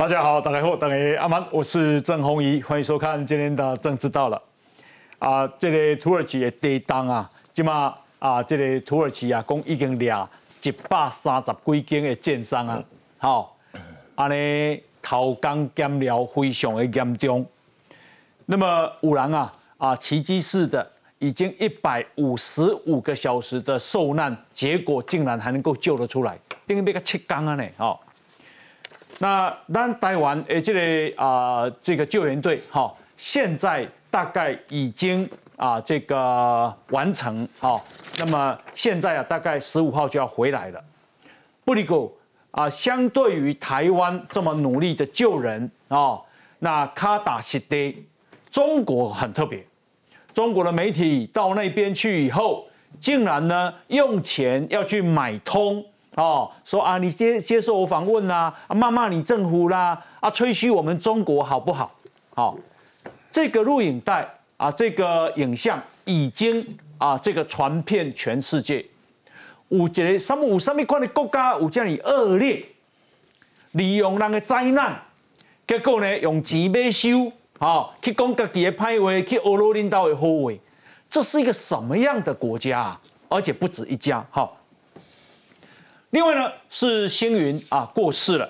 大家好，大家好，大家阿曼，我是郑宏仪，欢迎收看今天的政治到了。啊，这个土耳其的地当啊，即嘛啊，这个土耳其啊，讲已经掠一百三十几间的建商啊，好，安尼偷工减料非常的严重。那么五人啊啊，奇迹式的已经一百五十五个小时的受难，结果竟然还能够救得出来，等于被个七缸啊呢，好。那咱台湾诶，这个啊，这个救援队哈，现在大概已经啊，这个完成哈。那么现在啊，大概十五号就要回来了。布里狗啊，相对于台湾这么努力的救人啊，那卡达西德，中国很特别。中国的媒体到那边去以后，竟然呢用钱要去买通。哦，说啊，你接接受我访问啦，啊骂骂你政府啦，啊吹嘘我们中国好不好？好，这个录影带啊，这个影像已经啊，这个传遍全世界。有一个什么有什么款的国家有这样恶劣，利用人的灾难，结果呢用钱买修，好去讲自己的歹话，去俄罗领导的好话，这是一个什么样的国家啊？而且不止一家，好。另外呢，是星云啊过世了。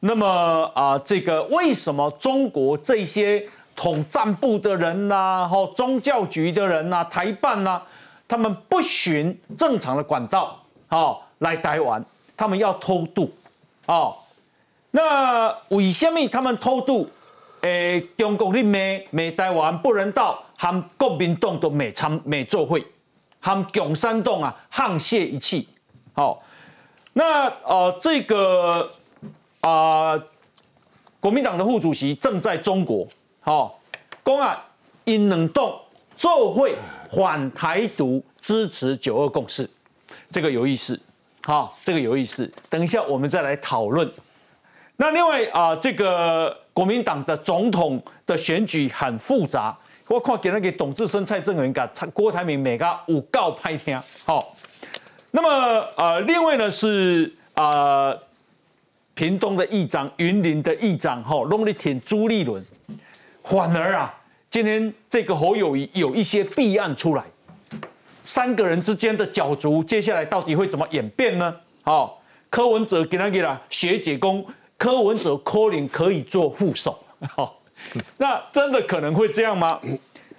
那么啊，这个为什么中国这些统战部的人呐，或宗教局的人呐，台办呐，他们不循正常的管道，好来台湾，他们要偷渡，哦，那为什么他们偷渡？诶，中国的美美台湾不人道，和国民党都没参没做会，和共产党啊沆瀣一气，好。那呃，这个啊，国民党的副主席正在中国，好，公啊，因能动做会反台独，支持九二共识，这个有意思，好，这个有意思，等一下我们再来讨论。那另外啊，这个国民党的总统的选举很复杂，我看给那个董志生、蔡正元、跟郭台铭每个五告拍听，好。那么，呃，另外呢是啊，屏东的议长、云林的议长，哈，弄力挺朱立伦，反而啊，今天这个侯友谊有一些弊案出来，三个人之间的角逐，接下来到底会怎么演变呢？好，柯文哲给他给了学姐公，柯文哲柯林可以做副手，好，那真的可能会这样吗？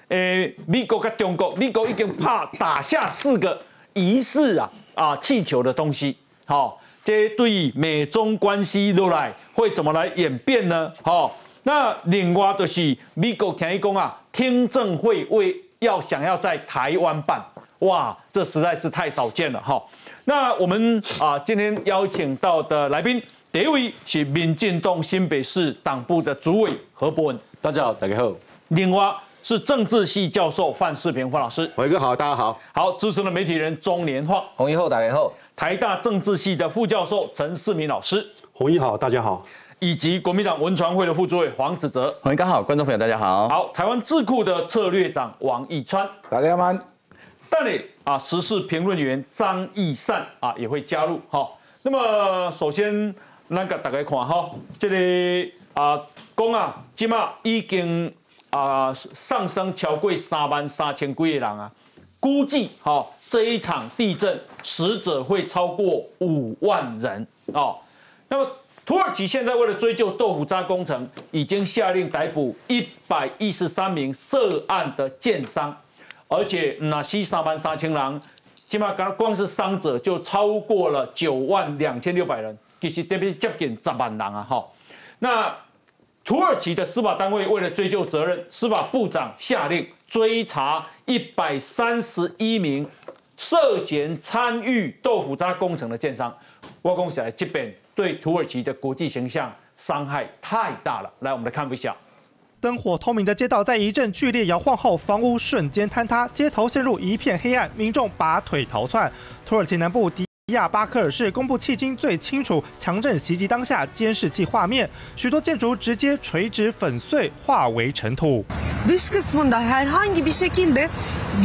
诶，美国跟中国，美国已经怕打下四个。疑似啊啊气球的东西，好，这对美中关系都来会怎么来演变呢？好，那另外就是美国田一公啊，听证会为要想要在台湾办，哇，这实在是太少见了哈。那我们啊今天邀请到的来宾，第一位是民进党新北市党部的主委何伯文，大家好，大家好。另外。是政治系教授范世平范老师，伟哥好，大家好，好资深的媒体人中年化，红衣后大家好，台大政治系的副教授陈世明老师，红衣好，大家好，以及国民党文传会的副主委黄子哲，红衣刚好，观众朋友大家好，好，台湾智库的策略长王义川，大家好，但你啊时事评论员张义善啊也会加入，好，那么首先那个大家看哈，这里啊公啊起码已经。啊，上升超过三万三千几个人啊，估计哈这一场地震死者会超过五万人哦。那么土耳其现在为了追究豆腐渣工程，已经下令逮捕一百一十三名涉案的建商，而且那西三万三千人，起码刚光是伤者就超过了九万两千六百人，其实这边接近十万人啊哈。那土耳其的司法单位为了追究责任，司法部长下令追查一百三十一名涉嫌参与豆腐渣工程的建商。我讲起来，这边对土耳其的国际形象伤害太大了。来，我们来看一下，灯火通明的街道在一阵剧烈摇晃后，房屋瞬间坍塌，街头陷入一片黑暗，民众拔腿逃窜。土耳其南部迪迪。亚巴克尔市公布迄今最清楚强震袭击当下监视器画面，许多建筑直接垂直粉碎，化为尘土。dış kısmında herhangi bir şekilde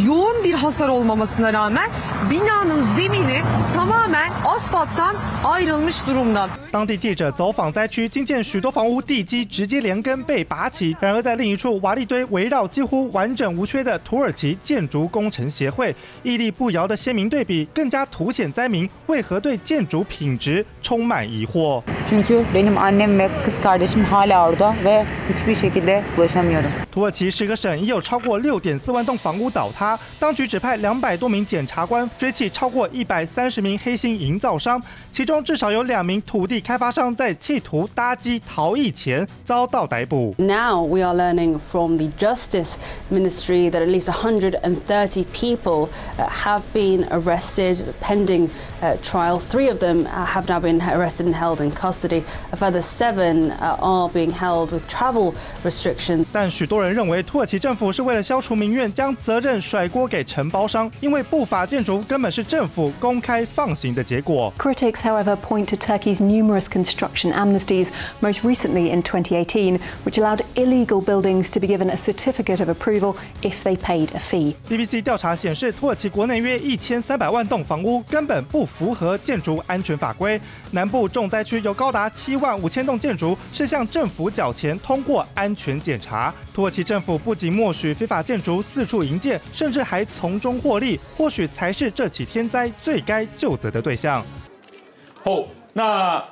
yoğun bir hasar olmamasına rağmen binanın zemini tamamen asfalttan ayrılmış durumda. 当地记者走访灾区，惊见许多房屋地基直接连根被拔起。然而，在另一处瓦砾堆围绕几乎完整无缺的土耳其建筑工程协会，屹立不摇的鲜明对比，更加凸显灾民为何对建筑品质充满疑惑。Çünkü benim annem ve kız kardeşim hala orada ve hiçbir şekilde ulaşamıyorum. 土耳其十个省已有超过六点四万栋房屋倒塌，当局指派两百多名检察官追缉超过一百三十名黑心营造商，其中至少有两名土地开发商在企图搭机逃逸前遭到逮捕。Now we are learning from the Justice Ministry that at least 130 people uh, have been arrested pending uh, trial. Three of them uh, have now been arrested and held in custody. A further seven uh, are being held with travel restrictions. 但许多人认为土耳其政府是为了消除民怨，将责任甩锅给承包商，因为不法建筑根本是政府公开放行的结果。 Critics, however, point to Turkey's numerous construction amnesties, most recently in 2018, which allowed illegal buildings to be given a certificate of approval if they paid a fee. BBC 调查显示，土耳其国内约一千三百万栋房屋根本不 符合建筑安全法规。南部重灾区有高达七万五千栋建筑是向政府缴钱通过安全检查。土耳其政府不仅默许非法建筑四处营建，甚至还从中获利，或许才是这起天灾最该救责的对象。好，那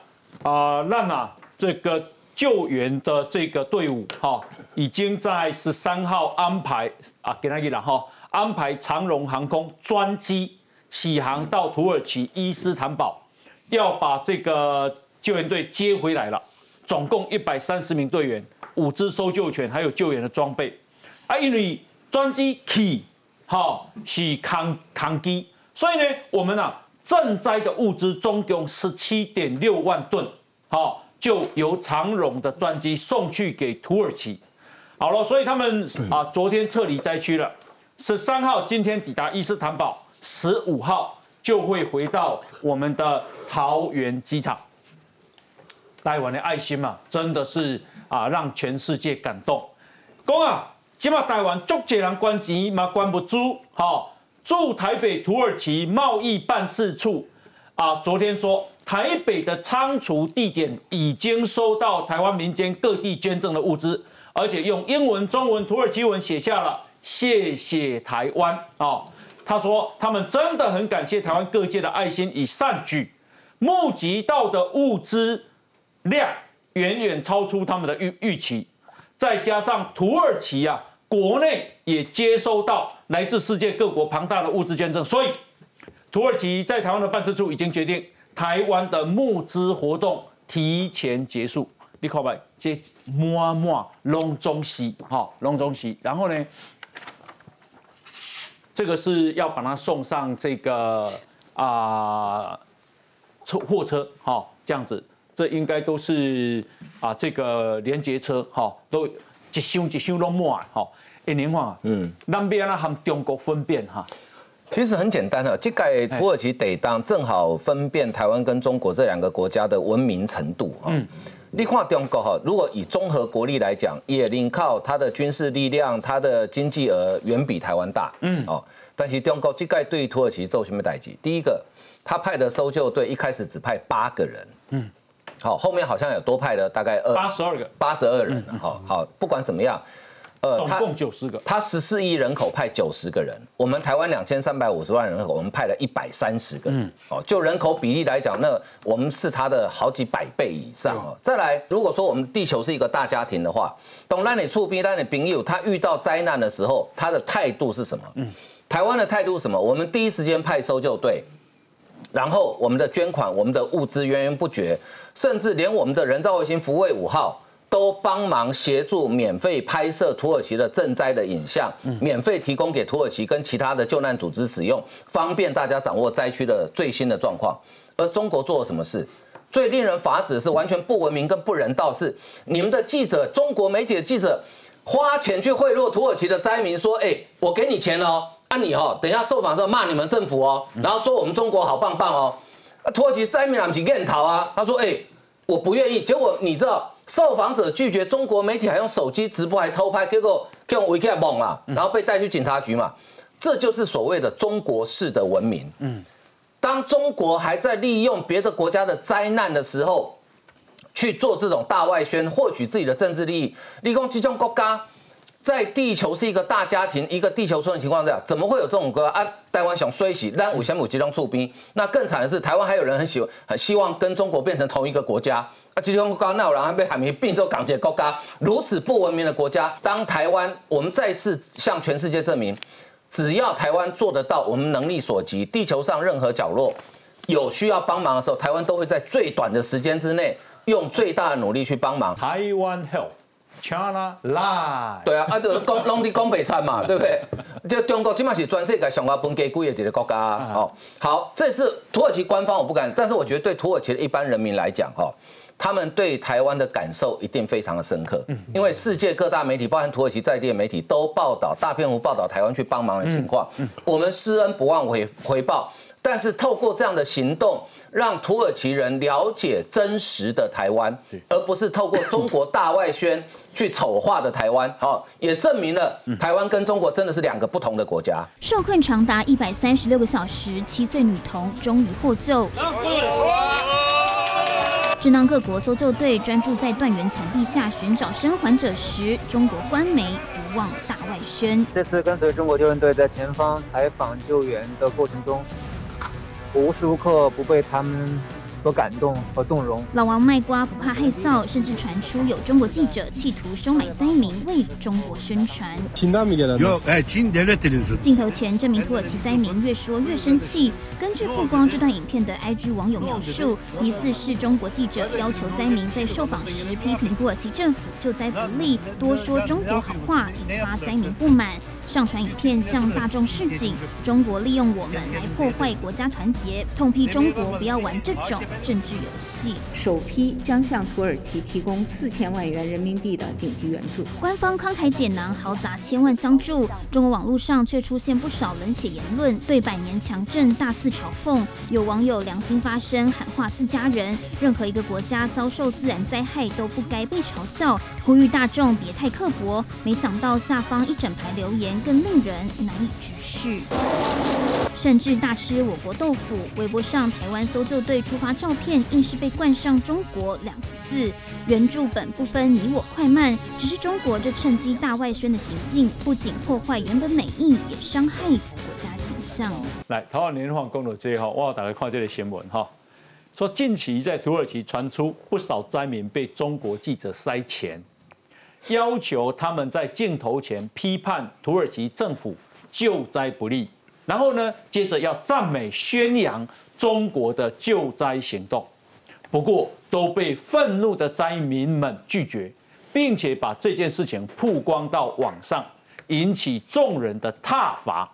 啊，让啊这个救援的这个队伍哈、已经在十三号安排啊，给他一了哈，安排长荣航空专机起航到土耳其伊斯坦堡，要把这个救援队接回来了。总共一百三十名队员，五支搜救犬，还有救援的装备。啊，因为专机起，好、是康康机，所以呢，我们啊赈灾的物资总共十七点六万吨，好、就由长荣的专机送去给土耳其。好了，所以他们啊昨天撤离灾区了，十三号今天抵达伊斯坦堡，十五号就会回到我们的桃园机场。台湾的爱心嘛，真的是啊，让全世界感动。讲啊，今嘛台湾足多人关钱嘛关不住，哈、驻台北土耳其贸易办事处啊，昨天说台北的仓储地点已经收到台湾民间各地捐赠的物资，而且用英文、中文、土耳其文写下了“谢谢台湾”啊。他说他们真的很感谢台湾各界的爱心与善举，募集到的物资量远远超出他们的预预期，再加上土耳其啊，国内也接收到来自世界各国庞大的物资捐赠，所以土耳其在台湾的办事处已经决定，台湾的募资活动提前结束。你看吧，这满满隆中西，哈，隆中西，然后呢，这个是要把它送上这个啊、车货车，哈、这样子，这应该都是啊这个连接车，哈、都一箱一箱都满，哈、一年话，嗯，南边啊和中国分辨哈，其实很简单的，这个土耳其得当正好分辨台湾跟中国这两个国家的文明程度哈。你看中国哈，如果以综合国力来讲，也零靠它的军事力量、它的经济额远比台湾大，嗯哦。但是中国这盖对土耳其做什么代级？第一个，他派的搜救队一开始只派八个人，嗯，好，后面好像有多派了大概二八十二个，八十二人，好好，不管怎么样，呃总共九十个，他十四亿人口派九十个人，我们台湾两千三百五十万人口，我们派了一百三十个嗯。哦，就人口比例来讲，那我们是他的好几百倍以上哦。再来，如果说我们地球是一个大家庭的话，懂让你触逼让你朋友，他遇到灾难的时候，他的态度是什么？嗯，台湾的态度是什么？我们第一时间派搜救队。然后我们的捐款、我们的物资源源不绝，甚至连我们的人造卫星福卫五号都帮忙协助免费拍摄土耳其的赈灾的影像，免费提供给土耳其跟其他的救难组织使用，方便大家掌握灾区的最新的状况。而中国做了什么事？最令人发指是完全不文明跟不人道，是你们的记者，中国媒体的记者花钱去贿赂土耳其的灾民，说：“哎，我给你钱哦。”啊你哦，等一下受访的时候骂你们政府哦，然后说我们中国好棒棒哦。啊，土耳其灾民不是愿逃啊，他说哎、我不愿意。结果你知道受访者拒绝中国媒体还用手机直播还偷拍，结果用维基来蒙嘛，然后被带去警察局嘛，这就是所谓的中国式的文明。嗯，当中国还在利用别的国家的灾难的时候，去做这种大外宣，获取自己的政治利益，立功集中国家。在地球是一个大家庭，一个地球村的情况下，怎么会有这种歌啊？台湾想衰起，但五千亩集中驻兵，那更惨的是，台湾还有人很喜欢、很希望跟中国变成同一个国家啊！集中国家那有人还被海明并州港界国家，如此不文明的国家，当台湾我们再次向全世界证明，只要台湾做得到，我们能力所及，地球上任何角落有需要帮忙的时候，台湾都会在最短的时间之内，用最大的努力去帮忙。台湾 help。China。对啊，啊，就讲拢伫讲北餐嘛，对不对？就中国起码是全世界上个分给贵的几个国家哦。好，这是土耳其官方我不敢，但是我觉得对土耳其的一般人民来讲哈，他们对台湾的感受一定非常的深刻。因为世界各大媒体，包含土耳其在地的媒体，都报道大篇幅报道台湾去帮忙的情况。我们施恩不忘回回报，但是透过这样的行动。让土耳其人了解真实的台湾，而不是透过中国大外宣去丑化的台湾。哦，也证明了台湾跟中国真的是两个不同的国家。受困长达一百三十六个小时，七岁女童终于获救。正当各国搜救队专注在断垣残壁下寻找生还者时，中国官媒不忘大外宣。这次跟随中国救援队在前方采访救援的过程中。无时无刻不被他们。所感动和动容。老王卖瓜不怕害臊，甚至传出有中国记者企图收买灾民为中国宣传。镜头前，这名土耳其灾民越说越生气。根据曝光这段影片的 IG 网友描述，疑似是中国记者要求灾民在受访时批评土耳其政府救灾不力，多说中国好话，引发灾民不满。上传影片向大众示警：中国利用我们来破坏国家团结，痛批中国不要玩这种。政治游戏，首批将向土耳其提供四千万元人民币的紧急援助。官方慷慨解囊，豪砸千万相助。中国网络上却出现不少冷血言论，对百年强震大肆嘲讽。有网友良心发声，喊话自家人：任何一个国家遭受自然灾害都不该被嘲笑，呼吁大众别太刻薄。没想到下方一整排留言更令人难以直视。甚至大吃我国豆腐。微博上台湾搜救队出发照片，硬是被冠上“中国”两个字。原著本不分你我快慢，只是中国这趁机大外宣的行径，不仅破坏原本美意，也伤害国家形象。来，台湾连环公路这一号，我要打开看这个新闻哈，说近期在土耳其传出不少灾民被中国记者塞钱，要求他们在镜头前批判土耳其政府救灾不力。然后呢，接着要赞美宣扬中国的救灾行动，不过都被愤怒的灾民们拒绝，并且把这件事情曝光到网上，引起众人的挞伐。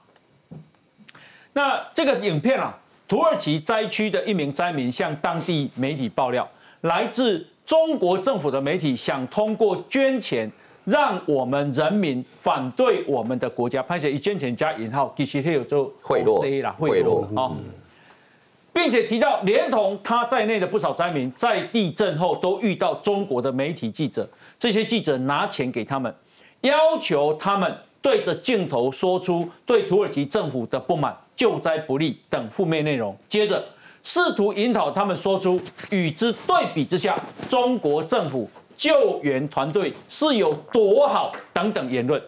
那这个影片啊，土耳其灾区的一名灾民向当地媒体爆料，来自中国政府的媒体想通过捐钱。让我们人民反对我们的国家，拍写一捐钱加引号，其实他有做贿赂啦，贿赂啊，并且提到连同他在内的不少灾民在地震后都遇到中国的媒体记者，这些记者拿钱给他们，要求他们对着镜头说出对土耳其政府的不满、救灾不力等负面内容，接着试图引导他们说出与之对比之下，中国政府。救援团队是有多好等等言论，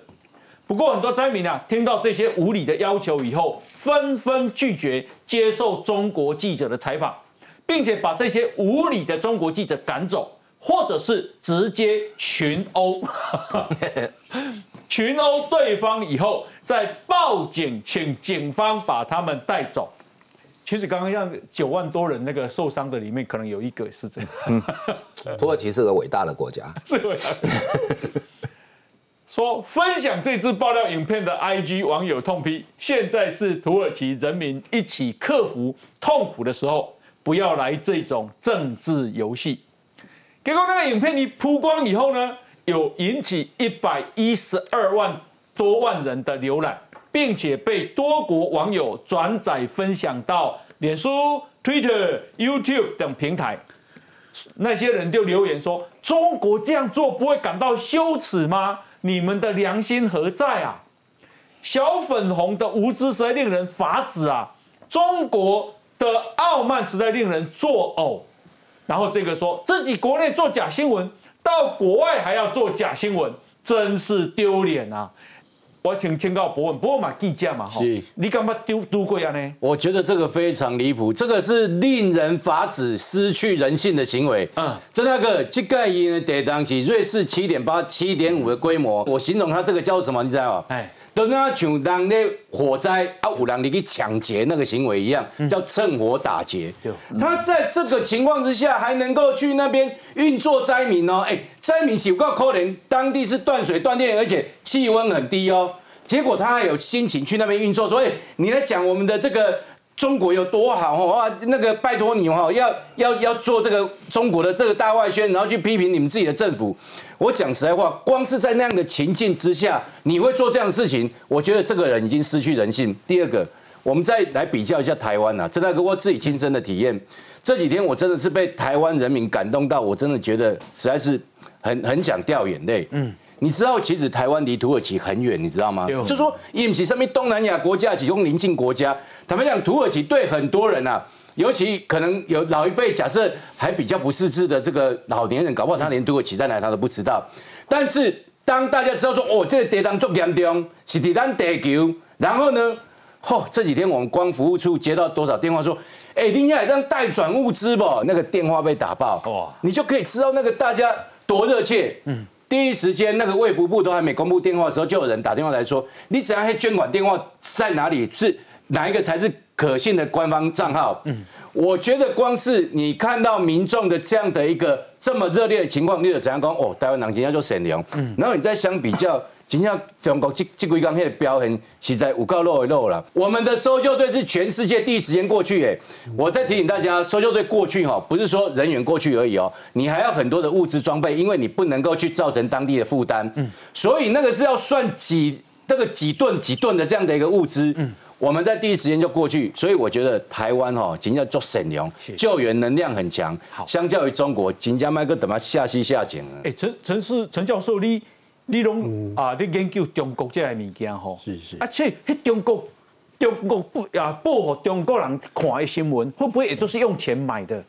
不过很多灾民啊听到这些无理的要求以后，纷纷拒绝接受中国记者的采访，并且把这些无理的中国记者赶走，或者是直接群殴，群殴对方以后再报警，请警方把他们带走。其实刚刚像九万多人那个受伤的里面，可能有一个是这样。土耳其是个伟大的国家。是伟大。说分享这支爆料影片的 IG 网友痛批：现在是土耳其人民一起克服痛苦的时候，不要来这种政治游戏。结果那个影片一曝光以后呢，有引起一百一十二万多万人的浏览。并且被多国网友转载分享到脸书、Twitter、YouTube 等平台。那些人就留言说：“中国这样做不会感到羞耻吗？你们的良心何在啊？”小粉红的无知实在令人发指啊！中国的傲慢实在令人作呕。然后这个说自己国内做假新闻，到国外还要做假新闻，真是丢脸啊！我请请教博文，博文嘛记者嘛，是，你干嘛丢丢过啊呢？我觉得这个非常离谱，这个是令人发指、失去人性的行为。嗯，这那个这个呢，得当起瑞士七点八、七点五的规模，我形容它这个叫什么？你知道吗？哎。都跟他像当那火灾啊，有人你去抢劫那个行为一样，叫趁火打劫。他在这个情况之下，还能够去那边运作灾民哦。哎，灾民有够可怜，当地是断水断电，而且气温很低哦。结果他还有心情去那边运作，所以你来讲我们的这个。中国有多好哦啊！那个拜托你哈，要要要做这个中国的这个大外宣，然后去批评你们自己的政府。我讲实在话，光是在那样的情境之下，你会做这样的事情，我觉得这个人已经失去人性。第二个，我们再来比较一下台湾呐，这那个我自己亲身的体验，这几天我真的是被台湾人民感动到，我真的觉得实在是很很想掉眼泪。嗯。你知道，其实台湾离土耳其很远，你知道吗？就说，因为上面东南亚国家，其中邻近国家，坦白讲，土耳其对很多人啊，尤其可能有老一辈，假设还比较不识字的这个老年人，搞不好他连土耳其在哪他都不知道。但是当大家知道说，哦，这个地当做严重，是地当地球，然后呢，嚯，这几天我们光服务处接到多少电话说，哎，你要让代转物资不？那个电话被打爆，哇，你就可以知道那个大家多热切，嗯。第一时间，那个卫福部都还没公布电话的时候，就有人打电话来说：“你怎样？黑捐款电话在哪里？是哪一个才是可信的官方账号？”嗯，我觉得光是你看到民众的这样的一个这么热烈的情况，你有怎样讲？哦，台湾人今天就沈良。嗯，然后你再相比较。今天中国这这几刚那的表现实在有够漏一漏了。我们的搜救队是全世界第一时间过去，哎，我再提醒大家，搜救队过去哈，不是说人员过去而已哦，你还要很多的物资装备，因为你不能够去造成当地的负担。嗯，所以那个是要算几那个几吨几吨的这样的一个物资。嗯，我们在第一时间就过去，所以我觉得台湾哈，今天做省粮，救援能量很强。好，相较于中国，金家麦克等下下西下井了。哎，陈陈是陈教授你。你拢啊，你研究中国这个物件吼，是是，而且迄中国中国不啊，保护中国人看的新闻，会不会也都是用钱买的？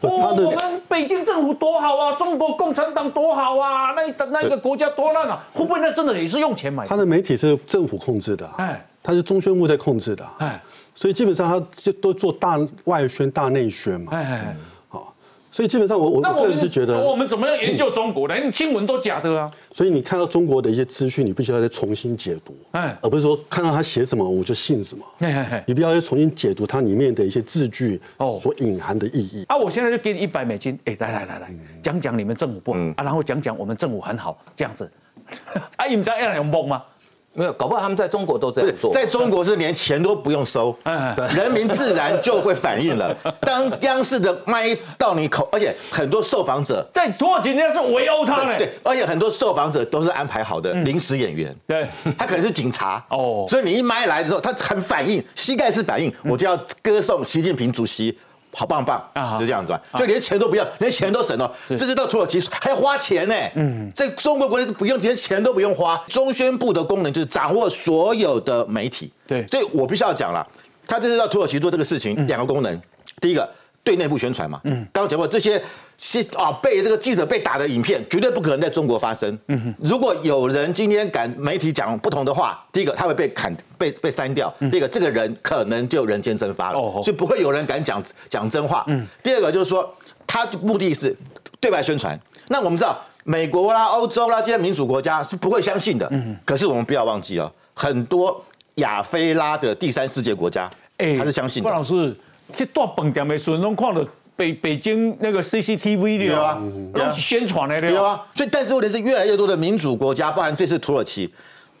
哦，我们北京政府多好啊，中国共产党多好啊，那那一个国家多烂啊，会不会那真的也是用钱买的？他的媒体是政府控制的，哎，他是中宣部在控制的，哎，所以基本上他就都做大外宣、大内宣嘛，哎。所以基本上，我我个人是觉得，我们怎么样研究中国连？新闻都假的啊！所以你看到中国的一些资讯，你必须要再重新解读，哎，而不是说看到他写什么我就信什么。你必须要重新解读它里面的一些字句哦所隐含的意义。啊，我现在就给你一百美金，哎，来来来来，讲讲你们政府不好啊，然后讲讲我们政府很好，这样子。啊，你们知道要用蒙吗？没有，搞不好他们在中国都这样做。在中国是连钱都不用收，人民自然就会反应了。当央视的麦到你口，而且很多受访者在土耳其那是围殴他嘞。对，而且很多受访者都是安排好的临时演员。对，他可能是警察 哦，所以你一麦来的时候，他很反应，膝盖式反应，我就要歌颂习近平主席。好棒棒啊，就这样子吧，就连钱都不要，连钱都省了。这是到土耳其还要花钱呢。嗯，在中国国内不用，连钱都不用花。中宣部的功能就是掌握所有的媒体。对，所以我必须要讲了，他这次到土耳其做这个事情，两个功能，第一个。对内部宣传嘛，嗯，刚刚讲过这些，啊，被这个记者被打的影片，绝对不可能在中国发生。嗯哼，如果有人今天敢媒体讲不同的话，第一个他会被砍，被被删掉；第二个这个人可能就人间蒸发了，所以不会有人敢讲讲真话。嗯，第二个就是说，他目的是对外宣传。那我们知道，美国啦、欧洲啦这些民主国家是不会相信的。嗯，可是我们不要忘记哦，很多亚非拉的第三世界国家，哎，他是相信的。老师。去大饭店的时候，拢看到北北京那个 CCTV 的啊，都是宣传的对啊。所以，但是问题是，越来越多的民主国家，包含这次土耳其，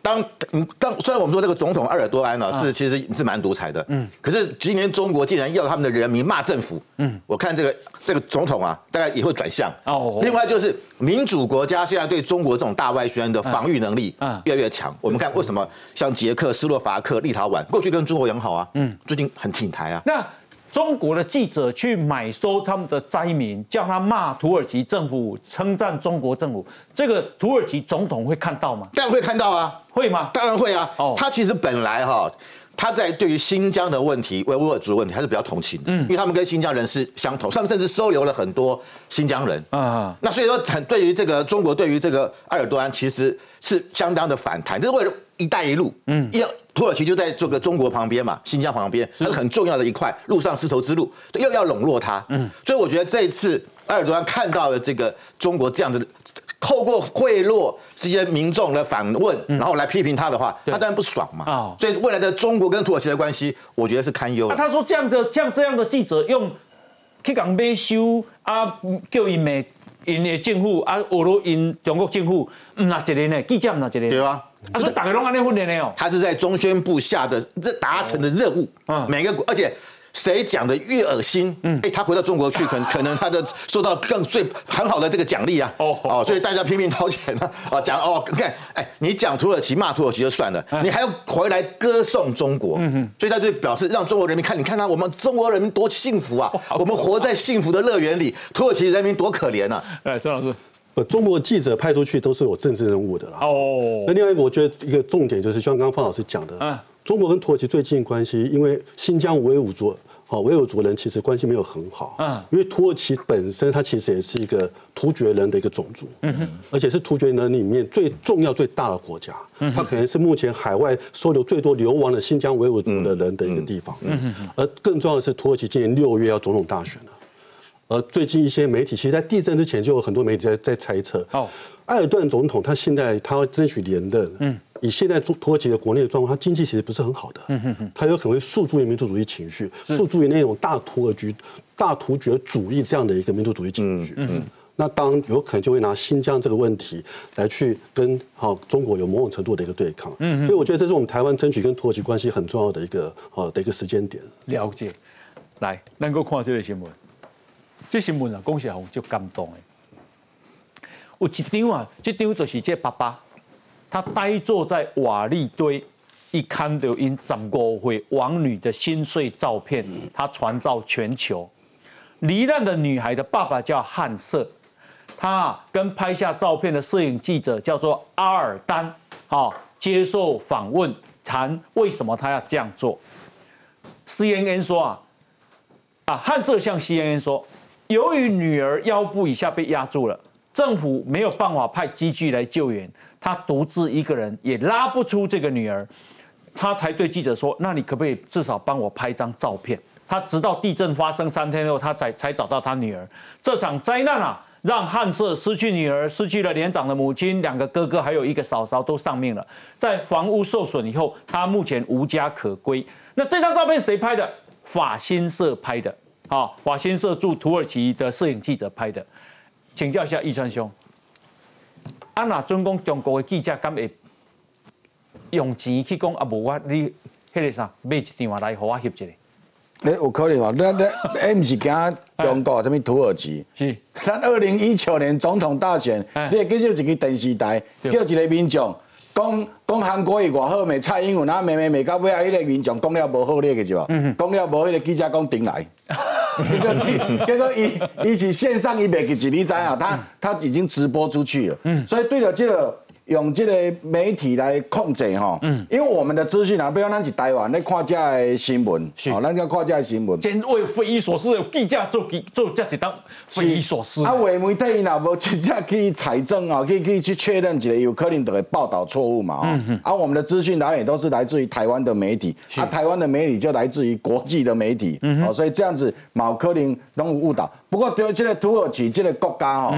当嗯当虽然我们说这个总统埃尔多安呢是其实是蛮独裁的，嗯，可是今年中国竟然要他们的人民骂政府，嗯，我看这个这个总统啊，大概也会转向哦。另外就是民主国家现在对中国这种大外宣的防御能力越来越强。我们看为什么像捷克斯洛伐克、立陶宛过去跟中国友好啊，嗯，最近很挺台啊。那中国的记者去买收他们的灾民，叫他骂土耳其政府，称赞中国政府，这个土耳其总统会看到吗？当然会看到啊，会吗？当然会啊。哦，他其实本来哈，他在对于新疆的问题、维吾尔族的问题，还是比较同情的，嗯，因为他们跟新疆人是相同，他们甚至收留了很多新疆人啊。那所以说，很对于这个中国，对于这个埃尔多安，其实是相当的反弹，这是为了。一带一路，嗯，因为土耳其就在这个中国旁边嘛，新疆旁边，它是很重要的一块陆上丝绸之路，又要笼络它，嗯，所以我觉得这一次埃尔多安看到了这个中国这样子，透过贿赂这些民众的反问，然后来批评他的话，他当然不爽嘛，啊，所以未来的中国跟土耳其的关系，我觉得是堪忧。他说这样的像这样的记者用去港买修啊，叫伊美。因的政府啊，俄罗因中国政府，唔那一个呢？记者唔那一个？对啊，他是在中宣部下的这达成的任务，嗯，每个而且。谁讲的越恶心，嗯，哎，他回到中国去，可能 可能他的受到更最很好的这个奖励啊，哦哦，所以大家拼命掏钱呢，啊，讲 哦，你看，哎，你讲土耳其骂土耳其就算了，你还要回来歌颂中国，嗯嗯，所以他就表示让中国人民看，你看他我们中国人民多幸福啊，我们活在幸福的乐园里，土耳其人民多可怜呐，哎，张老师，呃，中国记者派出去都是有政治任务的啦，哦，那另外一个我觉得一个重点就是像刚刚方老师讲的，嗯，中国跟土耳其最近关系，因为新疆维吾族。哦，维吾族人其实关系没有很好，嗯，因为土耳其本身它其实也是一个突厥人的一个种族，嗯哼，而且是突厥人里面最重要最大的国家，嗯，它可能是目前海外收留最多流亡的新疆维吾族的人的一个地方，嗯哼，而更重要的是土耳其今年六月要总统大选了，而最近一些媒体其实，在地震之前就有很多媒体在在猜测，哦，埃尔顿总统他现在他要争取连任，嗯。以现在土土耳其的国内的状况，他经济其实不是很好的，他有可能会诉诸于民族主义情绪，诉诸于那种大土耳其、大突厥主义这样的一个民族主义情绪嗯。那当有可能就会拿新疆这个问题来去跟好中国有某种程度的一个对抗。嗯所以我觉得这是我们台湾争取跟土耳其关系很重要的一个呃的一个时间点。了解，来能够看这个新闻，这新闻啊，恭喜红就感动的。有一张啊，这张就是这爸爸。他呆坐在瓦砾堆，一看到因十五岁王女的心碎照片，他传到全球。罹难的女孩的爸爸叫汉瑟，他跟拍下照片的摄影记者叫做阿尔丹，好接受访问，谈为什么他要这样做。CNN 说啊，啊汉瑟向 CNN 说，由于女儿腰部以下被压住了，政府没有办法派机具来救援。他独自一个人也拉不出这个女儿，他才对记者说：“那你可不可以至少帮我拍张照片？”他直到地震发生三天后，他才才找到他女儿。这场灾难啊，让汉瑟失去女儿，失去了年长的母亲，两个哥哥还有一个嫂嫂都丧命了。在房屋受损以后，他目前无家可归。那这张照片谁拍的？法新社拍的。好，法新社驻土耳其的摄影记者拍的。请教一下易川兄。啊，那准讲中国的记者敢会用钱去讲啊？无我你迄个啥买一张来互我翕一个？诶，有可能哦。那那诶，毋是惊中国，什么土耳其？是。咱二零一九年总统大选，你会记住一个电视台叫一个民众讲讲韩国伊偌好，美蔡英文啊，美美美到尾啊，迄个民众讲了无好，你个是无？讲了无，迄个记者讲顶来。结果，结果伊伊是线上伊袂记一你知啊，他他已经直播出去了，所以对了这个。用这个媒体来控制哈，嗯，因为我们的资讯啊，比如咱是台湾，你看这的新闻，哦，咱要看这的新闻，真为匪夷所思，有记者做记做这一档匪夷所思。啊，媒媒体若无真正去采证啊，去去去确认一个有可能的报道错误嘛，啊，啊，我们的资讯来源都是来自于台湾的媒体，啊，台湾的媒体就来自于国际的媒体，哦，所以这样子毛可能都有误导。不过对这个土耳其这个国家哦，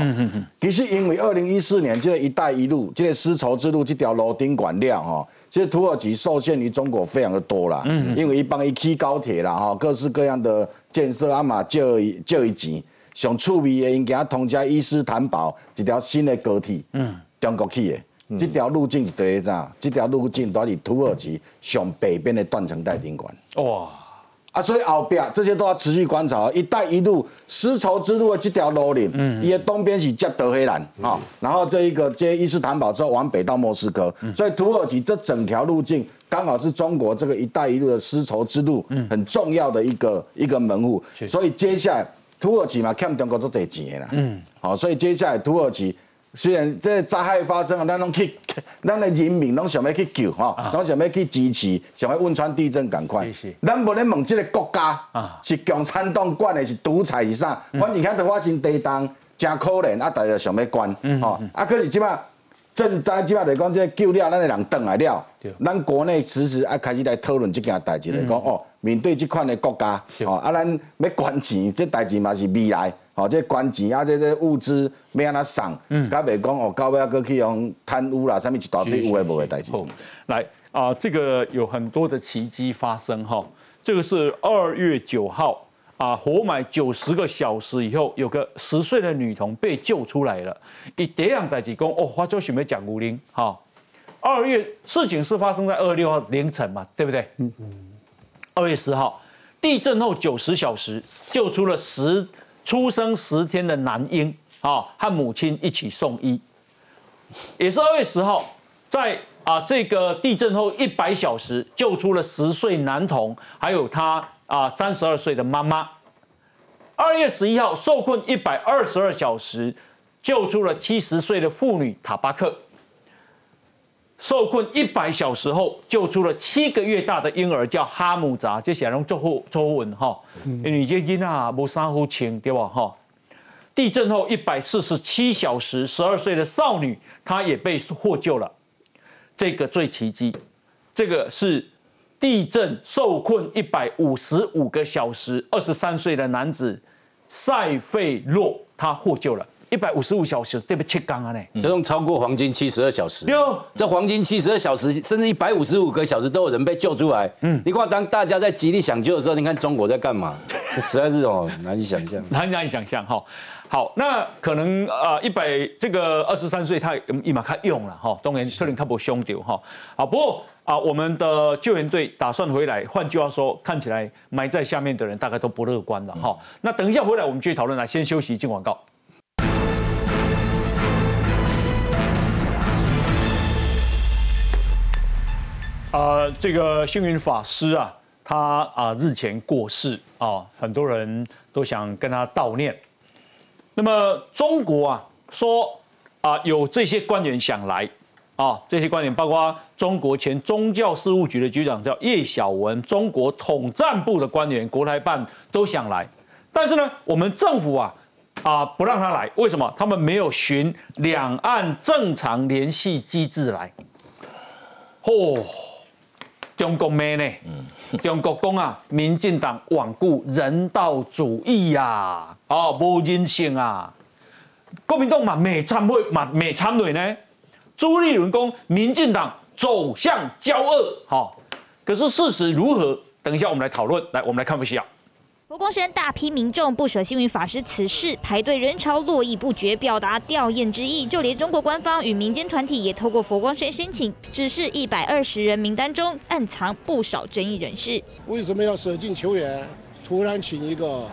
其实因为二零一四年这个“一带一路”这个丝绸之路这条路顶管了哈，其实土耳其受限于中国非常的多啦。嗯，因为一帮一起高铁啦哈，各式各样的建设啊嘛就就一钱，上趣味的应该通加伊斯坦堡一条新的高铁，嗯，中国去的，这条路径是第一站，这条路径都是土耳其上北边的断层带顶管。哇！啊，所以后边这些都要持续观察。一带一路丝绸之路的这条路链，嗯，伊的东边是接德黑兰啊，然后这一个接伊斯坦堡之后往北到莫斯科，所以土耳其这整条路径刚好是中国这个一带一路的丝绸之路很重要的一个一个门户。所以接下来土耳其嘛欠中国做这钱啦，嗯，好，所以接下来土耳其。虽然这灾害发生了，但拢去，咱的人民拢想要去救吼，拢想要去支持，想要汶川地震赶快。咱无咧问这个国家是共产党管的，是独裁是啥？反正遐都发生地动，真可怜啊！大家想要管吼，啊，可是即摆正在即摆来讲，这救了咱的人倒来了，咱国内此时啊开始来讨论这件代志来讲哦，面对这款的国家哦，啊，咱要管钱，这代志嘛是未来。哦，这关钱啊，这这物资要安怎送？嗯，甲袂讲哦，到尾啊，搁去用贪污啦，啥物一大堆有诶无诶代志。来啊，这个有很多的奇迹发生哈。这个是二月九号啊，活埋九十个小时以后，有个十岁的女童被救出来了。以这样代志讲哦，花椒想要讲古灵哈。二月事情是发生在二月六号凌晨嘛，对不对？嗯嗯。二月十号地震后九十小时救出了十。出生十天的男婴啊，和母亲一起送医，也是二月十号，在啊这个地震后一百小时，救出了十岁男童，还有他啊三十二岁的妈妈。二月十一号，受困一百二十二小时，救出了七十岁的妇女塔巴克。受困一百小时后，救出了七个月大的婴儿，叫哈姆扎。这显然做后做文哈，因为这囡啊无三户情对吧哈？地震后一百四十七小时，十二岁的少女她也被获救了。这个最奇迹，这个是地震受困一百五十五个小时，二十三岁的男子塞费洛他获救了。一百五十五小时，对不对？七缸啊呢？这种超过黄金七十二小时。有这黄金七十二小时，甚至一百五十五个小时都有人被救出来。嗯，你看，当大家在极力抢救的时候，你看中国在干嘛？实在是哦，难以想象，难难以想象哈。好，那可能啊，一百这个二十三岁，他一马开用了哈。当然，可能他不凶丢哈。好，不过啊，我们的救援队打算回来。换句话说，看起来埋在下面的人大概都不乐观了哈。那等一下回来，我们继续讨论来，先休息进广告。啊，这个幸运法师啊，他啊日前过世啊，很多人都想跟他悼念。那么中国啊说啊有这些官员想来啊，这些官员包括中国前宗教事务局的局长叫叶小文，中国统战部的官员、国台办都想来，但是呢，我们政府啊啊不让他来，为什么？他们没有循两岸正常联系机制来。嚯！中国咩呢？中国讲啊，民进党罔顾人道主义呀，哦，无人性啊。国民党嘛，没参会嘛，没参会呢。朱立伦讲，民进党走向交恶，好。可是事实如何？等一下我们来讨论。来，我们来看一下。佛光山大批民众不舍幸运法师此事，排队人潮络绎不绝，表达吊唁之意。就连中国官方与民间团体也透过佛光山申请，只是一百二十人名单中暗藏不少争议人士。为什么要舍近求远，突然请一个？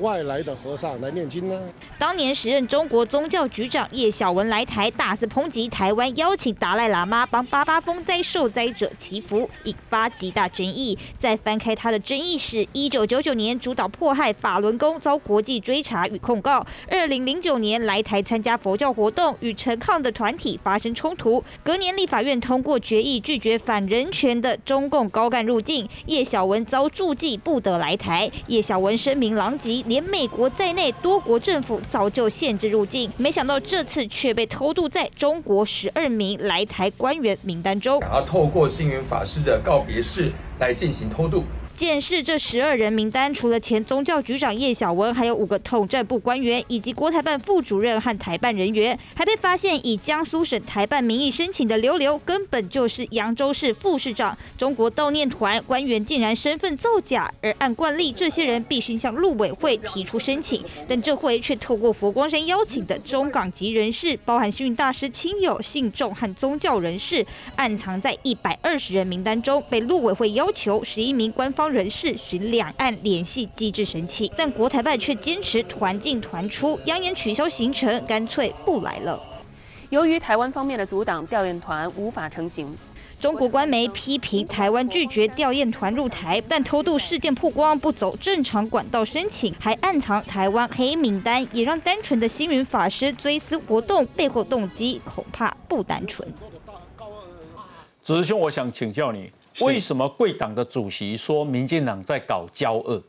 外来的和尚来念经呢？当年时任中国宗教局长叶小文来台，大肆抨击台湾，邀请达赖喇嘛帮八八风灾受灾者祈福，引发极大争议。再翻开他的争议史，一九九九年主导迫害法轮功，遭国际追查与控告；二零零九年来台参加佛教活动，与陈抗的团体发生冲突。隔年立法院通过决议，拒绝反人权的中共高干入境，叶小文遭注记不得来台。叶小文声名狼藉。连美国在内多国政府早就限制入境，没想到这次却被偷渡在中国十二名来台官员名单中，然后透过星云法师的告别式来进行偷渡。检视这十二人名单，除了前宗教局长叶小文，还有五个统战部官员，以及国台办副主任和台办人员，还被发现以江苏省台办名义申请的刘刘，根本就是扬州市副市长。中国悼念团官员竟然身份造假，而按惯例，这些人必须向陆委会提出申请，但这回却透过佛光山邀请的中港籍人士，包含幸运大师亲友、信众和宗教人士，暗藏在一百二十人名单中，被陆委会邀要求十一名官方。人士寻两岸联系机制申请，但国台办却坚持团进团出，扬言取消行程，干脆不来了。由于台湾方面的阻挡，调研团无法成行。中国官媒批评台湾拒绝调研团入台，但偷渡事件曝光不走正常管道申请，还暗藏台湾黑名单，也让单纯的星云法师追思活动背后动机恐怕不单纯。子兄，我想请教你，为什么贵党的主席说民进党在搞交恶？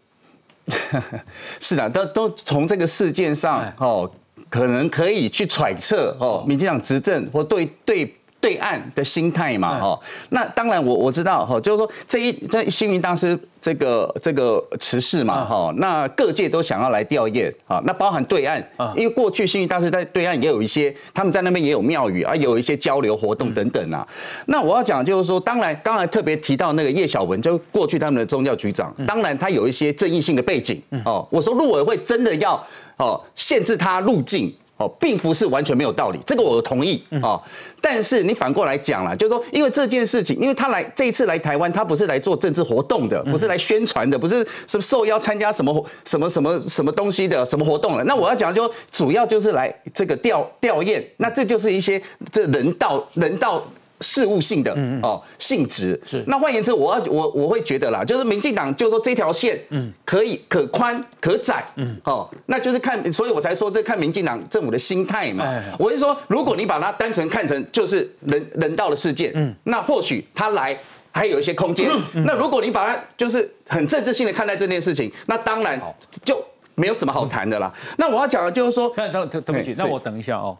是的，都都从这个事件上哦，可能可以去揣测哦，民进党执政或对对。对岸的心态嘛，哈，那当然我我知道，哈，就是说这一这星云当时这个这个辞世嘛，哈，那各界都想要来吊唁，啊，那包含对岸，因为过去星云当时在对岸也有一些，他们在那边也有庙宇啊，有一些交流活动等等啊。那我要讲就是说，当然刚才特别提到那个叶小文，就过去他们的宗教局长，当然他有一些争议性的背景，哦，我说陆委会真的要哦限制他入境。哦，并不是完全没有道理，这个我同意哦。但是你反过来讲了，就是说，因为这件事情，因为他来这一次来台湾，他不是来做政治活动的，不是来宣传的，不是什么受邀参加什么什么什么什么东西的什么活动了。那我要讲，就主要就是来这个调调研，那这就是一些这人道人道。事务性的哦性质。是。那换言之，我要我我会觉得啦，就是民进党就说这条线嗯。可以可宽可窄嗯。哦，那就是看，所以我才说这看民进党政府的心态嘛。我是说，如果你把它单纯看成就是人人道的事件，嗯，那或许他来还有一些空间。那如果你把它就是很政治性的看待这件事情，那当然就没有什么好谈的啦。那我要讲的就是说，那等等对不起，那我等一下哦。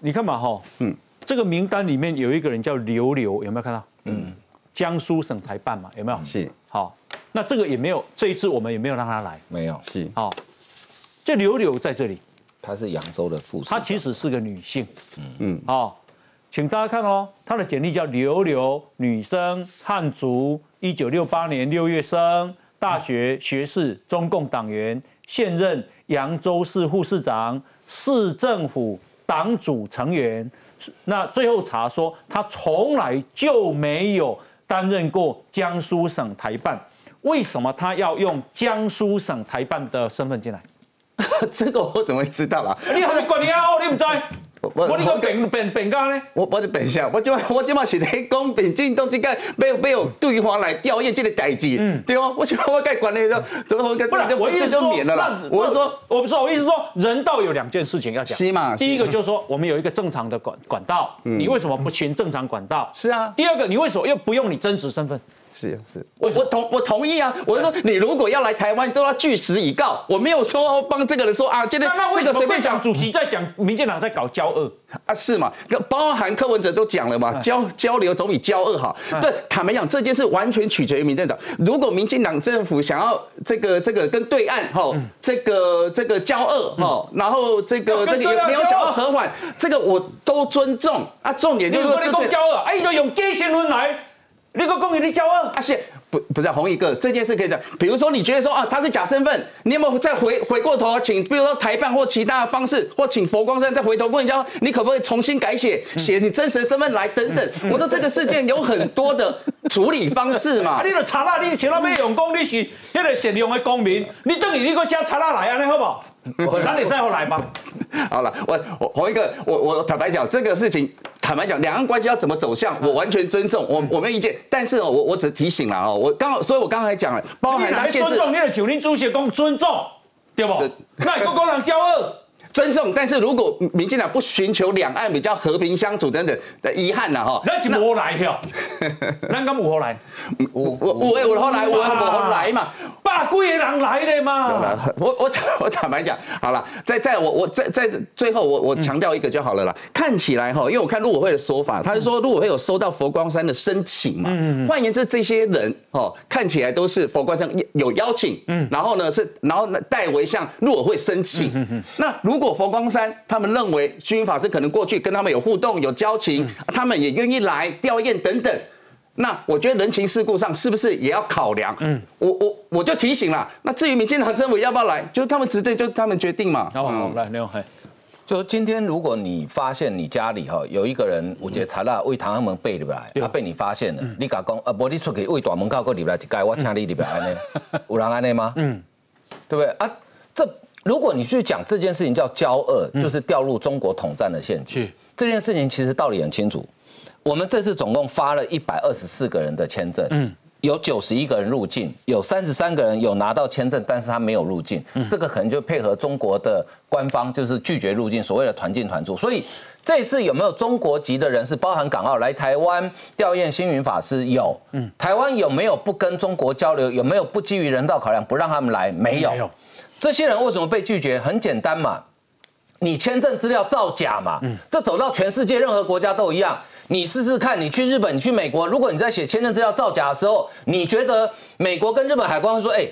你看嘛哈，嗯。这个名单里面有一个人叫刘刘，有没有看到？嗯，江苏省台办嘛，有没有？是。好，那这个也没有，这一次我们也没有让他来。没有。是。好，这刘刘在这里。她是扬州的副市。她其实是个女性。嗯嗯。好，请大家看哦，她的简历叫刘刘，女生，汉族，一九六八年六月生，大学学士，中共党员，现任扬州市副市长，市政府党组成员。那最后查说，他从来就没有担任过江苏省台办，为什么他要用江苏省台办的身份进来？这个我怎么会知道啦？你还在管你啊？你不知？我你个变变变家呢？我我就变下，我就我即嘛是咧讲民进党这个没有没有对方来调研这个代志，嗯，对哦，我想我该管那个，怎么我该这我这就免了啦。我是说，我不说，我意思说，人道有两件事情要讲，是嘛？第一个就是说，我们有一个正常的管管道，你为什么不循正常管道？是啊。第二个，你为什么又不用你真实身份？是是，我我同我同意啊！我是说，你如果要来台湾，都要据实以告。我没有说帮这个人说啊，今天这个随便讲。主席在讲，民进党在搞交恶啊？是嘛？包含柯文哲都讲了嘛，交交流总比交恶好。对，坦白讲，这件事完全取决于民进党。如果民进党政府想要这个这个跟对岸哈，这个这个交恶哈，然后这个这个没有想要和缓，这个我都尊重啊。重点就是说交恶，哎，就用假新闻来。你个公益的骄傲，阿谢不不是红一个这件事可以讲，比如说你觉得说啊他是假身份，你有没有再回回过头请，比如说台办或其他的方式，或请佛光山再回头问一下，你可不可以重新改写写你真实的身份来等等？我说这个事件有很多的 处理方式嘛。你都查啦，你请到要用功，你是那个善良的公民，你等于你个写查啦来安尼好不好？那你赛后来吧。好了，我我洪一个，我我坦白讲这个事情。坦白讲，两岸关系要怎么走向，我完全尊重，我我没有意见。但是哦，我我只提醒了哦，我刚，所以我刚才讲了，包含他尊重你的九零主席公尊重，对不？那个工人骄傲。尊重，但是如果民进党不寻求两岸比较和平相处等等的遗憾呐哈，那是无来票，那 敢无何来？我我我有何来？我我何来嘛？百几个人来的嘛？我我我坦白讲，好了，在在我我在在最后我我强调一个就好了啦。看起来哈，因为我看陆委会的说法，他是说陆委会有收到佛光山的申请嘛。嗯换言之，这些人哦，看起来都是佛光山有邀请，嗯，然后呢是然后呢代为向陆委会申请。嗯嗯。那如果佛光山他们认为虚云法师可能过去跟他们有互动、有交情，他们也愿意来吊唁等等。那我觉得人情世故上是不是也要考量？嗯，我我我就提醒了。那至于民进党政委要不要来，就是他们直接，就是他们决定嘛。好，来刘海。就今天，如果你发现你家里哈有一个人五节查了为唐安门背里来，他被你发现了，你敢讲啊？不，你出去为大门口过里来一盖，我请你里边安呢？有人安呢吗？嗯，对不对啊？这如果你去讲这件事情叫骄恶，就是掉入中国统战的陷阱。这件事情其实道理很清楚。我们这次总共发了一百二十四个人的签证，嗯，有九十一个人入境，有三十三个人有拿到签证，但是他没有入境。这个可能就配合中国的官方，就是拒绝入境，所谓的团进团出。所以这次有没有中国籍的人士，包含港澳来台湾吊唁星云法师？有。嗯，台湾有没有不跟中国交流？有没有不基于人道考量不让他们来？没有。这些人为什么被拒绝？很简单嘛，你签证资料造假嘛。嗯，这走到全世界任何国家都一样。你试试看，你去日本，你去美国，如果你在写签证资料造假的时候，你觉得美国跟日本海关会说，哎，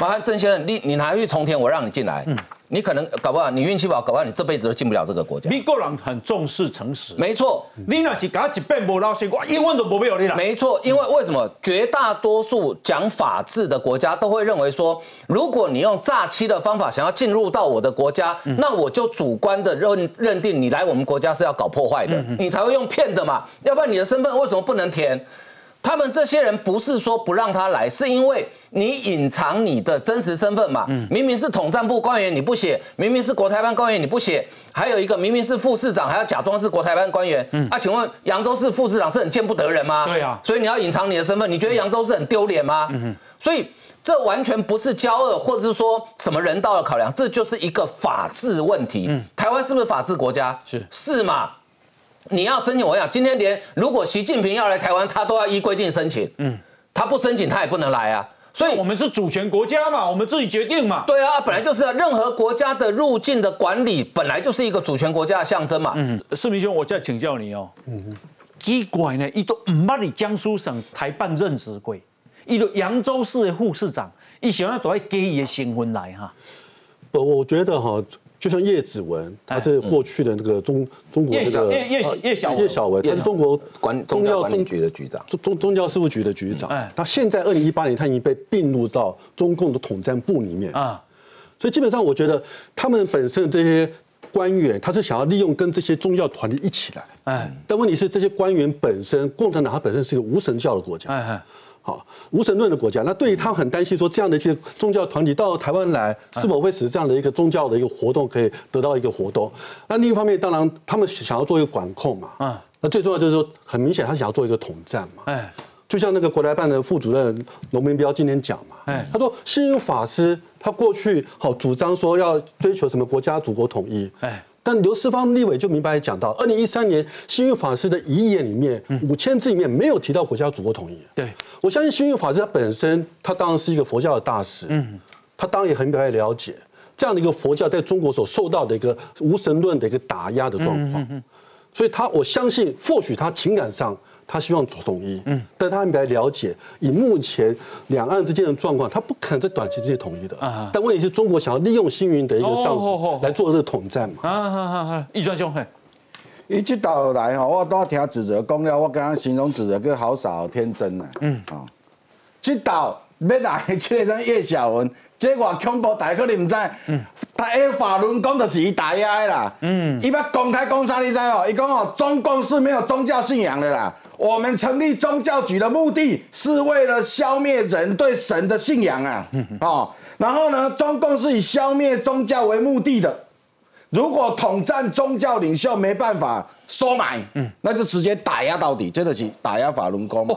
麻烦郑先生，你你拿去重填，我让你进来。你可能搞不好，你运气不好，搞不好你这辈子都进不了这个国家。美国人很重视诚实，没错。你那是搞一遍无老实，我一万都不有你啦。没错，因为为什么绝大多数讲法治的国家都会认为说，如果你用诈欺的方法想要进入到我的国家，那我就主观的认认定你来我们国家是要搞破坏的，你才会用骗的嘛。要不然你的身份为什么不能填？他们这些人不是说不让他来，是因为你隐藏你的真实身份嘛？明明是统战部官员你不写，明明是国台办官员你不写，还有一个明明是副市长还要假装是国台办官员。啊，请问扬州市副市长是很见不得人吗？对啊，所以你要隐藏你的身份，你觉得扬州市很丢脸吗？所以这完全不是骄傲，或者是说什么人道的考量，这就是一个法治问题。台湾是不是法治国家？是是嘛？你要申请，我讲今天连如果习近平要来台湾，他都要依规定申请。嗯，他不申请他也不能来啊。所以我们是主权国家嘛，我们自己决定嘛。对啊，本来就是啊，任何国家的入境的管理本来就是一个主权国家的象征嘛。嗯，世民兄，我再请教你哦。嗯奇怪呢，伊都唔捌你江苏省台办任职过，伊都扬州市的副市长，伊想要都要给伊的新婚来哈。不，我觉得哈。就像叶子文，他是过去的那个中中国那个叶叶叶小叶小文，他是中国管宗教管理局的局长，中中宗教事务局的局长。他现在二零一八年，他已经被并入到中共的统战部里面啊。所以基本上，我觉得他们本身的这些官员，他是想要利用跟这些宗教团体一起来。哎，但问题是这些官员本身，共产党它本身是一个无神教的国家。哎。好，无神论的国家，那对于他很担心，说这样的一些宗教团体到台湾来，是否会使这样的一个宗教的一个活动可以得到一个活动？那另一方面，当然他们想要做一个管控嘛。啊，那最重要就是说，很明显他想要做一个统战嘛。哎，就像那个国台办的副主任龙明标今天讲嘛，哎，他说新有法师他过去好主张说要追求什么国家祖国统一。哎。但刘世芳立委就明白讲到，二零一三年新运法师的遗言里面五千字里面没有提到国家祖国统一。对，我相信新运法师他本身他当然是一个佛教的大师，嗯，他当然也很白了解这样的一个佛教在中国所受到的一个无神论的一个打压的状况，所以他我相信或许他情感上。他希望统一，嗯，但他应该了解，以目前两岸之间的状况，他不可能在短期之内统一的。啊，但问题是中国想要利用星云的一个上市来做这个统战嘛。啊，好好好，易专兄，嘿，一直到来哈，我都听指责讲了，我刚刚形容指责个好傻好天真呐。嗯，啊，这道要来这个叶小文，这我恐怖，大家可能唔知。嗯，台湾法轮功就是伊打压的啦。嗯，伊要公开公啥你知哦？伊讲哦，中共是没有宗教信仰的啦。我们成立宗教局的目的是为了消灭人对神的信仰啊，哦，然后呢，中共是以消灭宗教为目的的。如果统战宗教领袖没办法收买，嗯，那就直接打压到底，真的是打压法轮功嘛。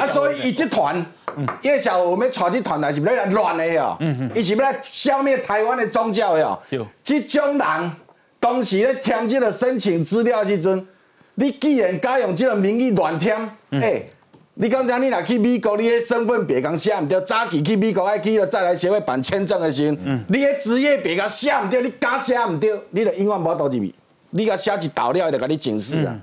啊，所以一集团，叶小我们带这团来是不来乱的呀，一起来消灭台湾的宗教呀。这种人当时咧填这个申请资料时阵。你既然敢用这个名义乱填，哎，你刚才你若去美国，你的身份别讲写唔对，早期去美国爱去了再来协会办签证的时候，你的职业别讲写唔对，你敢写唔对，你就永远无倒入去。你甲写一道了，就甲你警示啊。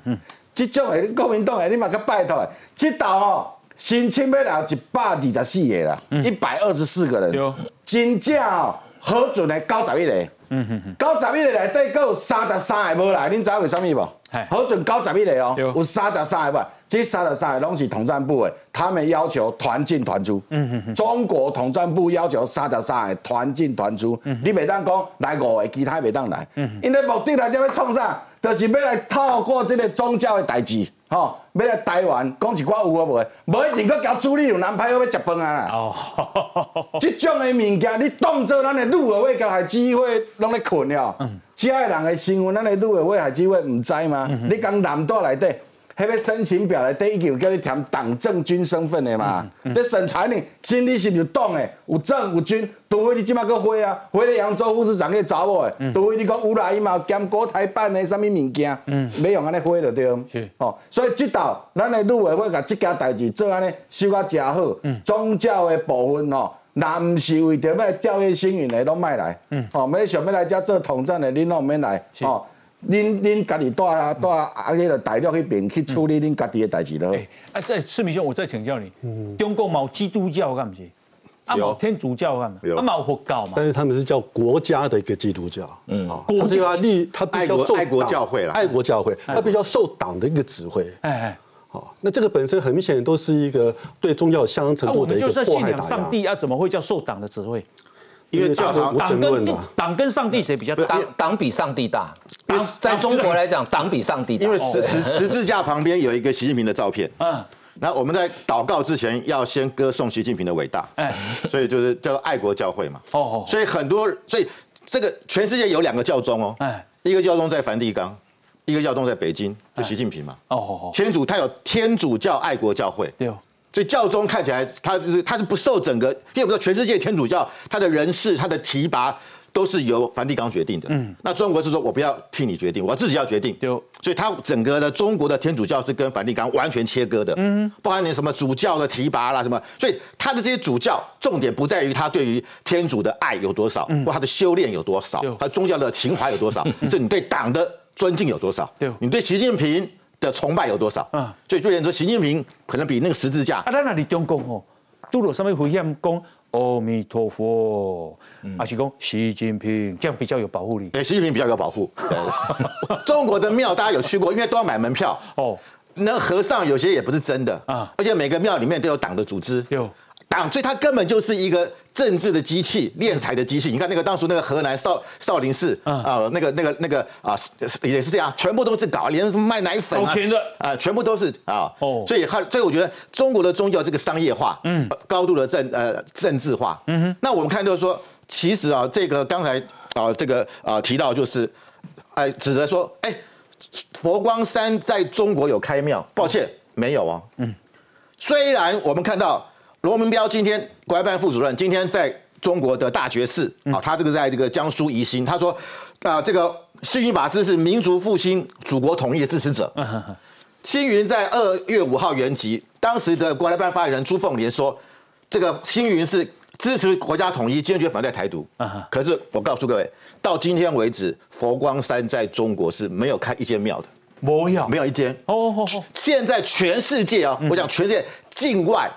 这种的国民党的，你嘛甲拜托，这道哦，申请要来一百二十四个啦，一百二十四个人，真正哦核准的九十一个。嗯哼哼，九十一个内底，搁有三十三个无来，恁知为什么无？核准九十一个哦，有三十三个无，这三十三个拢是统战部的，他们要求团进团出。嗯哼哼，中国统战部要求三十三个团进团出，你袂当讲来五个，其他袂当来。嗯，因为目的来这要创啥？就是要来透过这个宗教的代志。吼，要来台湾讲一寡有啊无？无一定搁交处理有男派要要食饭啊啦。哦，即种的物件，你当做咱的女委会、甲海基会拢咧困了。嗯，遮诶人的新闻，咱的女委会、海基会毋知吗？你讲男大内底。迄个申请表内底已经有叫你填党政军身份的嘛？这审查呢，心里是有党诶，有政有军，除非你即马搁回啊，回咧扬州副市长去查某诶，除非你讲有来伊嘛兼国台办诶啥物物件，没用安尼回就对。是哦，所以即道咱诶女委会甲即件代志做安尼收甲真好。宗教诶部分吼，若毋是为着要调阅新闻的，拢莫来。哦，要想要来遮做统战的，恁拢免来。哦。恁恁家己带啊带啊迄个大陆迄边去处理恁家己的代志咯。哎，在赤明兄，我再请教你，中国冇基督教干唔是？啊，冇天主教干嘛？啊，冇佛教嘛？但是他们是叫国家的一个基督教，嗯，国家立他比较受爱国教会啦，爱国教会，他比较受党的一个指挥。哎哎，好，那这个本身很明显都是一个对宗教相当程度的一个迫害打压。上帝啊，怎么会叫受党的指挥？因为教堂党跟党跟上帝谁比较大？党党比上帝大。在中国来讲，党比上帝大。因为十十十字架旁边有一个习近平的照片。嗯。那我们在祷告之前要先歌颂习近平的伟大。哎。所以就是叫做爱国教会嘛。哦哦。所以很多，所以这个全世界有两个教宗哦。哎。一个教宗在梵蒂冈，一个教宗在北京，就习近平嘛。哦哦哦。天主他有天主教爱国教会。对。所以教宗看起来他就是他是不受整个，因为我们说全世界天主教他的人事他的提拔。都是由梵蒂冈决定的。嗯，那中国是说我不要替你决定，我自己要决定。所以他整个的中国的天主教是跟梵蒂冈完全切割的。嗯，包含你什么主教的提拔啦什么，所以他的这些主教重点不在于他对于天主的爱有多少，或他的修炼有多少，他宗教的情怀有多少，是你对党的尊敬有多少，你对习近平的崇拜有多少。啊，所以就连说，习近平可能比那个十字架。啊，那那里中共哦，都有上面回向讲？阿弥陀佛，阿是讲习近平这样比较有保护力。对，习近平比较有保护。中国的庙大家有去过，因为都要买门票。哦，那和尚有些也不是真的啊，而且每个庙里面都有党的组织。有。党，所以它根本就是一个政治的机器、敛财的机器。你看那个当初那个河南少少林寺啊，那个那个那个啊，也是这样，全部都是搞，连什么卖奶粉啊，啊，全部都是啊。哦，所以它，所以我觉得中国的宗教这个商业化，嗯，高度的政呃政治化。嗯哼。那我们看就是说，其实啊，这个刚才啊这个啊提到就是，哎，指责说，哎，佛光山在中国有开庙，抱歉，没有啊。嗯。虽然我们看到。罗文彪今天国外办副主任今天在中国的大觉寺啊，他这个在这个江苏宜兴，他说啊，这个星云法师是民族复兴、祖国统一的支持者。星云在二月五号原籍，当时的国台办发言人朱凤莲说，这个星云是支持国家统一，坚决反对台独。可是我告诉各位，到今天为止，佛光山在中国是没有开一间庙的，没有，没有一间。哦，现在全世界啊，我讲全世界境外。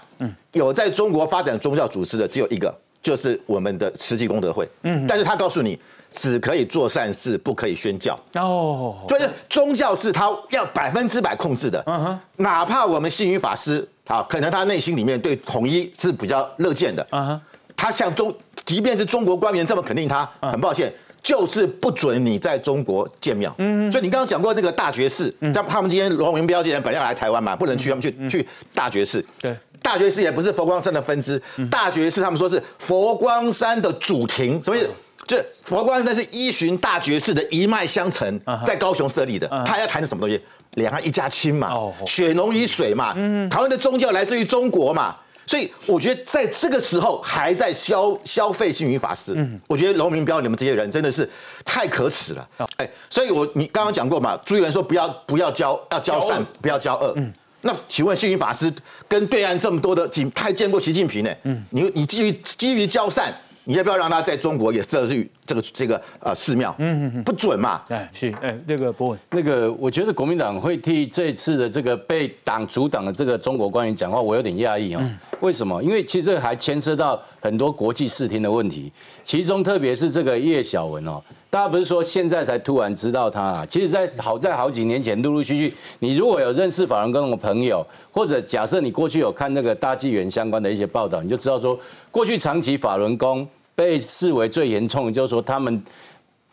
有在中国发展宗教组织的只有一个，就是我们的慈济功德会。嗯，但是他告诉你，只可以做善事，不可以宣教。哦，就是宗教是他要百分之百控制的。嗯哼，哪怕我们信云法师啊，可能他内心里面对统一是比较乐见的。嗯哼，他向中，即便是中国官员这么肯定他，很抱歉。就是不准你在中国建庙，嗯，所以你刚刚讲过那个大觉寺，像他们今天罗文彪这些人本来要来台湾嘛，不能去，他们去去大觉寺。对，大觉寺也不是佛光山的分支，大觉寺他们说是佛光山的主庭，什么意思？就佛光山是依循大觉寺的一脉相承，在高雄设立的。他要谈的什么东西？两岸一家亲嘛，血浓于水嘛，台湾的宗教来自于中国嘛。所以我觉得在这个时候还在消消费星云法师，嗯，我觉得龙明标你们这些人真的是太可耻了，哎，所以我你刚刚讲过嘛，朱一伦说不要不要交要交善不要交恶，嗯，那请问幸运法师跟对岸这么多的警太见过习近平呢？嗯，你你基于基于交善。你要不要让他在中国也设立这个这个呃寺庙？嗯嗯嗯，不准嘛？哎，是哎，那个不，那个我觉得国民党会替这次的这个被党阻挡的这个中国官员讲话，我有点讶异啊。为什么？因为其实这还牵涉到很多国际视听的问题，其中特别是这个叶小文哦。大家不是说现在才突然知道他啊？其实，在好在好几年前，陆陆续续，你如果有认识法轮功的朋友，或者假设你过去有看那个大纪元相关的一些报道，你就知道说，过去长期法轮功被视为最严重，就是说他们。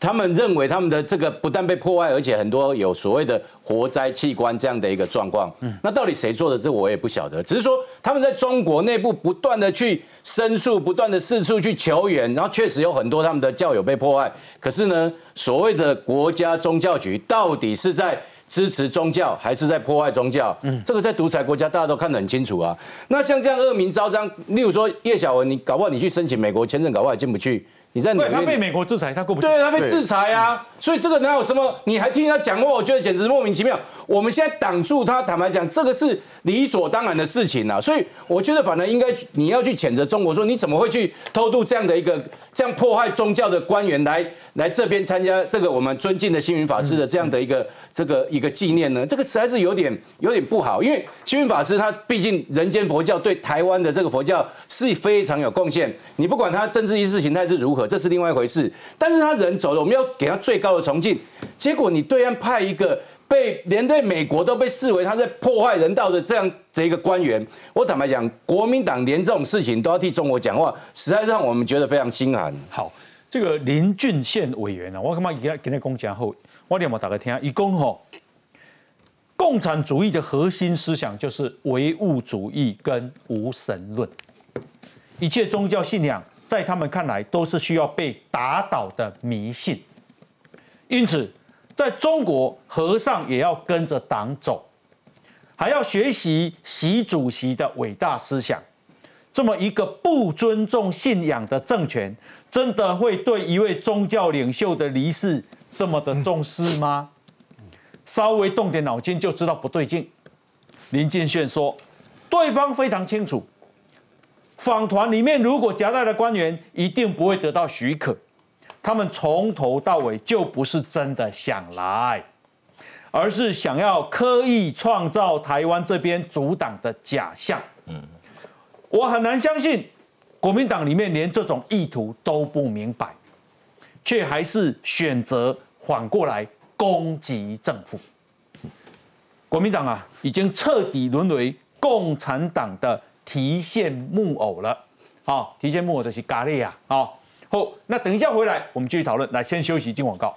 他们认为他们的这个不但被破坏，而且很多有所谓的活摘器官这样的一个状况。嗯，那到底谁做的？这我也不晓得。只是说他们在中国内部不断的去申诉，不断的四处去求援，然后确实有很多他们的教友被破坏。可是呢，所谓的国家宗教局到底是在支持宗教，还是在破坏宗教？嗯，这个在独裁国家大家都看得很清楚啊。那像这样恶名昭彰，例如说叶小文，你搞不好你去申请美国签证，搞不好也进不去。你在纽约，他被美国制裁，他过不去。对，他被制裁啊，所以这个哪有什么？你还听他讲话，我觉得简直莫名其妙。我们现在挡住他，坦白讲，这个是理所当然的事情啊。所以我觉得，反而应该你要去谴责中国，说你怎么会去偷渡这样的一个这样破坏宗教的官员来来这边参加这个我们尊敬的星云法师的这样的一个这个一个纪念呢？这个实在是有点有点不好，因为星云法师他毕竟人间佛教对台湾的这个佛教是非常有贡献。你不管他政治意识形态是如何。这是另外一回事，但是他人走了，我们要给他最高的崇敬。结果你对岸派一个被连对美国都被视为他在破坏人道的这样的一个官员，我坦白讲，国民党连这种事情都要替中国讲话，实在让我们觉得非常心寒。好，这个林俊宪委员啊，我干嘛给他给他讲讲后，我连我打个听，一共吼，共产主义的核心思想就是唯物主义跟无神论，一切宗教信仰。在他们看来，都是需要被打倒的迷信。因此，在中国，和尚也要跟着党走，还要学习习主席的伟大思想。这么一个不尊重信仰的政权，真的会对一位宗教领袖的离世这么的重视吗？稍微动点脑筋就知道不对劲。林建炫说，对方非常清楚。访团里面如果夹带的官员，一定不会得到许可。他们从头到尾就不是真的想来，而是想要刻意创造台湾这边阻挡的假象。嗯，我很难相信国民党里面连这种意图都不明白，却还是选择反过来攻击政府。国民党啊，已经彻底沦为共产党的。提线木偶了，好，提线木偶就是咖喱啊，好，好，那等一下回来，我们继续讨论。来，先休息，进广告。